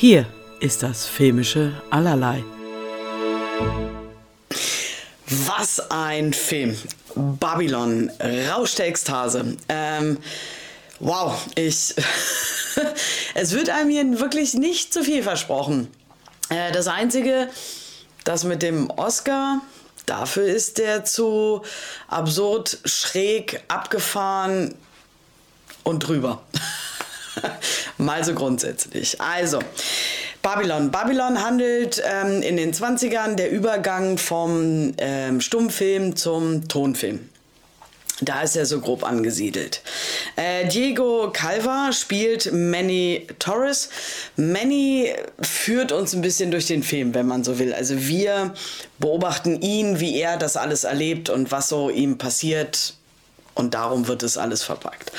Hier ist das filmische Allerlei. Was ein Film. Babylon, Rausch der Ekstase. Ähm, wow, ich. es wird einem hier wirklich nicht zu viel versprochen. Äh, das Einzige, das mit dem Oscar, dafür ist der zu absurd, schräg, abgefahren und drüber. Mal so grundsätzlich. Also, Babylon. Babylon handelt ähm, in den 20ern der Übergang vom ähm, Stummfilm zum Tonfilm. Da ist er so grob angesiedelt. Äh, Diego Calva spielt Manny Torres. Manny führt uns ein bisschen durch den Film, wenn man so will. Also wir beobachten ihn, wie er das alles erlebt und was so ihm passiert. Und darum wird es alles verpackt.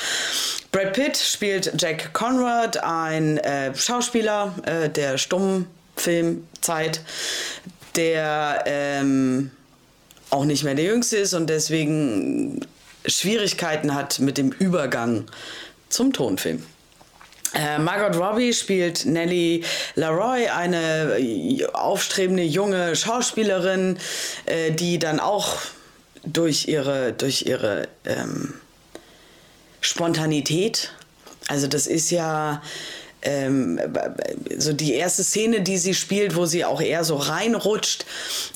Brad Pitt spielt Jack Conrad, ein äh, Schauspieler äh, der Stummfilmzeit, der ähm, auch nicht mehr der Jüngste ist und deswegen Schwierigkeiten hat mit dem Übergang zum Tonfilm. Äh, Margot Robbie spielt Nellie Laroy, eine aufstrebende junge Schauspielerin, äh, die dann auch durch ihre, durch ihre ähm, Spontanität. Also das ist ja ähm, so die erste Szene, die sie spielt, wo sie auch eher so reinrutscht.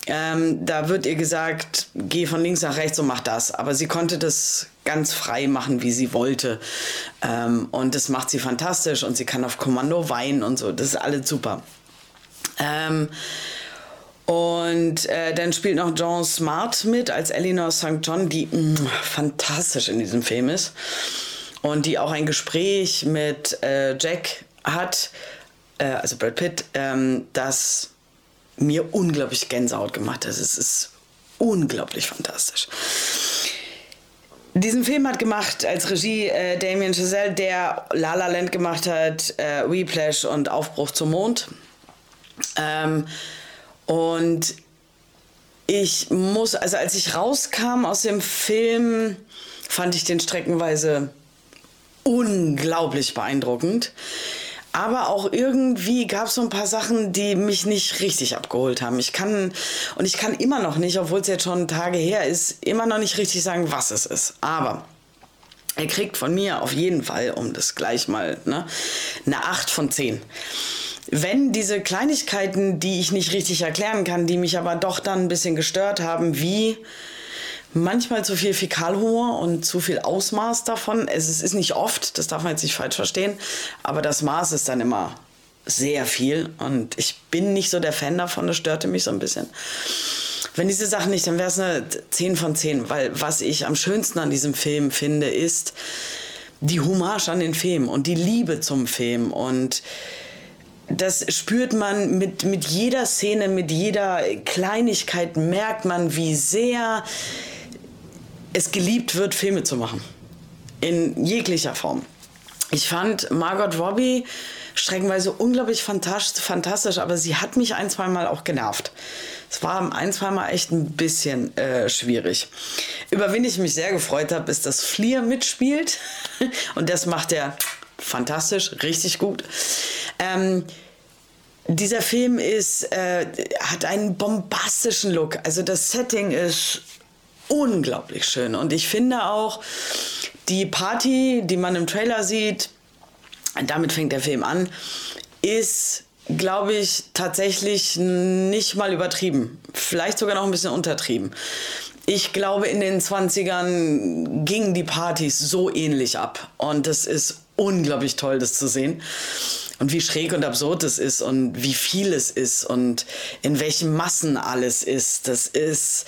Ähm, da wird ihr gesagt, geh von links nach rechts und mach das. Aber sie konnte das ganz frei machen, wie sie wollte. Ähm, und das macht sie fantastisch und sie kann auf Kommando weinen und so. Das ist alles super. Ähm, und äh, dann spielt noch John Smart mit als Eleanor St. John, die mh, mm, fantastisch in diesem Film ist. Und die auch ein Gespräch mit äh, Jack hat, äh, also Brad Pitt, ähm, das mir unglaublich Gänsehaut gemacht hat. Es ist unglaublich fantastisch. Diesen Film hat gemacht als Regie äh, Damien Chazelle, der La La Land gemacht hat, äh, Whiplash und Aufbruch zum Mond. Ähm, und ich muss, also als ich rauskam aus dem Film, fand ich den streckenweise unglaublich beeindruckend. Aber auch irgendwie gab es so ein paar Sachen, die mich nicht richtig abgeholt haben. Ich kann, und ich kann immer noch nicht, obwohl es jetzt schon Tage her ist, immer noch nicht richtig sagen, was es ist. Aber er kriegt von mir auf jeden Fall, um das gleich mal, ne, eine 8 von 10 wenn diese Kleinigkeiten, die ich nicht richtig erklären kann, die mich aber doch dann ein bisschen gestört haben, wie manchmal zu viel Fäkalhumor und zu viel Ausmaß davon. Es ist nicht oft, das darf man jetzt nicht falsch verstehen, aber das Maß ist dann immer sehr viel und ich bin nicht so der Fan davon, das störte mich so ein bisschen. Wenn diese Sachen nicht, dann wäre es eine 10 von 10, weil was ich am schönsten an diesem Film finde, ist die Hommage an den Film und die Liebe zum Film und das spürt man mit, mit jeder Szene, mit jeder Kleinigkeit, merkt man, wie sehr es geliebt wird, Filme zu machen. In jeglicher Form. Ich fand Margot Robbie streckenweise unglaublich fantastisch, aber sie hat mich ein, zwei Mal auch genervt. Es war ein, zwei Mal echt ein bisschen äh, schwierig. Über wen ich mich sehr gefreut habe, ist, dass Fleer mitspielt. Und das macht er fantastisch, richtig gut. Ähm, dieser Film ist, äh, hat einen bombastischen Look. Also das Setting ist unglaublich schön. Und ich finde auch, die Party, die man im Trailer sieht, damit fängt der Film an, ist, glaube ich, tatsächlich nicht mal übertrieben. Vielleicht sogar noch ein bisschen untertrieben. Ich glaube, in den 20ern gingen die Partys so ähnlich ab. Und es ist unglaublich toll, das zu sehen und wie schräg und absurd es ist und wie viel es ist und in welchen Massen alles ist. Das ist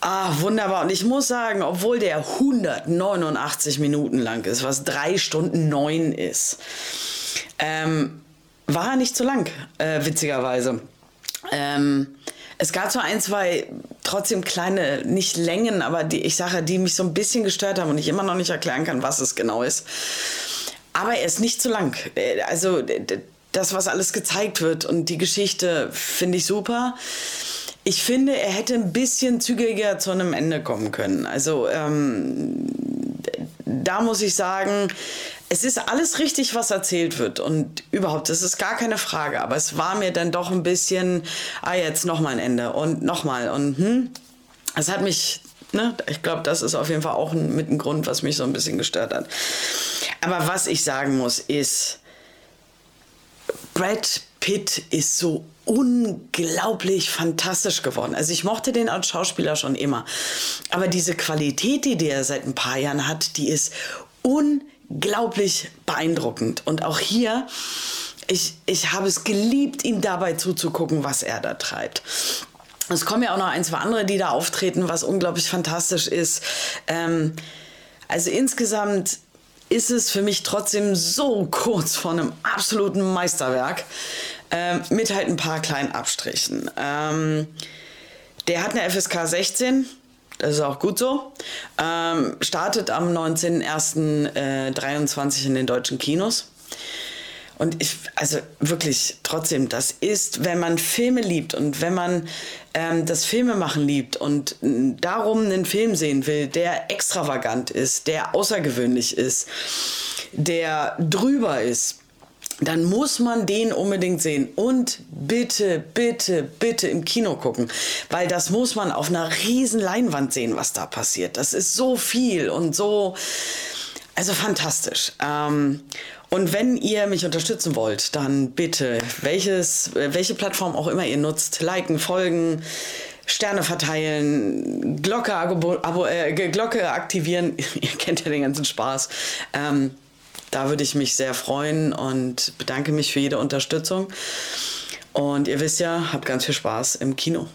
ah, wunderbar. Und ich muss sagen, obwohl der 189 Minuten lang ist, was drei Stunden neun ist, ähm, war er nicht zu lang, äh, witzigerweise. Ähm, es gab so ein, zwei trotzdem kleine, nicht Längen, aber die, ich sage, die mich so ein bisschen gestört haben und ich immer noch nicht erklären kann, was es genau ist. Aber er ist nicht zu lang. Äh, also das, was alles gezeigt wird und die Geschichte finde ich super. Ich finde, er hätte ein bisschen zügiger zu einem Ende kommen können. Also ähm, da muss ich sagen, es ist alles richtig, was erzählt wird und überhaupt, das ist gar keine Frage, aber es war mir dann doch ein bisschen, ah, jetzt nochmal ein Ende und nochmal und hm, es hat mich, ne, ich glaube, das ist auf jeden Fall auch ein, mit ein Grund, was mich so ein bisschen gestört hat. Aber was ich sagen muss, ist, Brad Pitt ist so unglaublich fantastisch geworden. Also ich mochte den als Schauspieler schon immer. Aber diese Qualität, die der seit ein paar Jahren hat, die ist unglaublich beeindruckend. Und auch hier, ich, ich habe es geliebt, ihm dabei zuzugucken, was er da treibt. Es kommen ja auch noch ein, zwei andere, die da auftreten, was unglaublich fantastisch ist. Ähm, also insgesamt ist es für mich trotzdem so kurz vor einem absoluten Meisterwerk ähm, mit halt ein paar kleinen Abstrichen. Ähm, der hat eine FSK 16. Das ist auch gut so. Ähm, startet am 19.01.23 äh, in den deutschen Kinos. Und ich, also wirklich, trotzdem, das ist, wenn man Filme liebt und wenn man ähm, das Filmemachen liebt und darum einen Film sehen will, der extravagant ist, der außergewöhnlich ist, der drüber ist, dann muss man den unbedingt sehen. Und bitte, bitte, bitte im Kino gucken. Weil das muss man auf einer riesen Leinwand sehen, was da passiert. Das ist so viel und so, also fantastisch. Ähm, und wenn ihr mich unterstützen wollt, dann bitte, welches, welche Plattform auch immer ihr nutzt, liken, folgen, Sterne verteilen, Glocke, Abo, äh, Glocke aktivieren. ihr kennt ja den ganzen Spaß. Ähm, da würde ich mich sehr freuen und bedanke mich für jede Unterstützung. Und ihr wisst ja, habt ganz viel Spaß im Kino.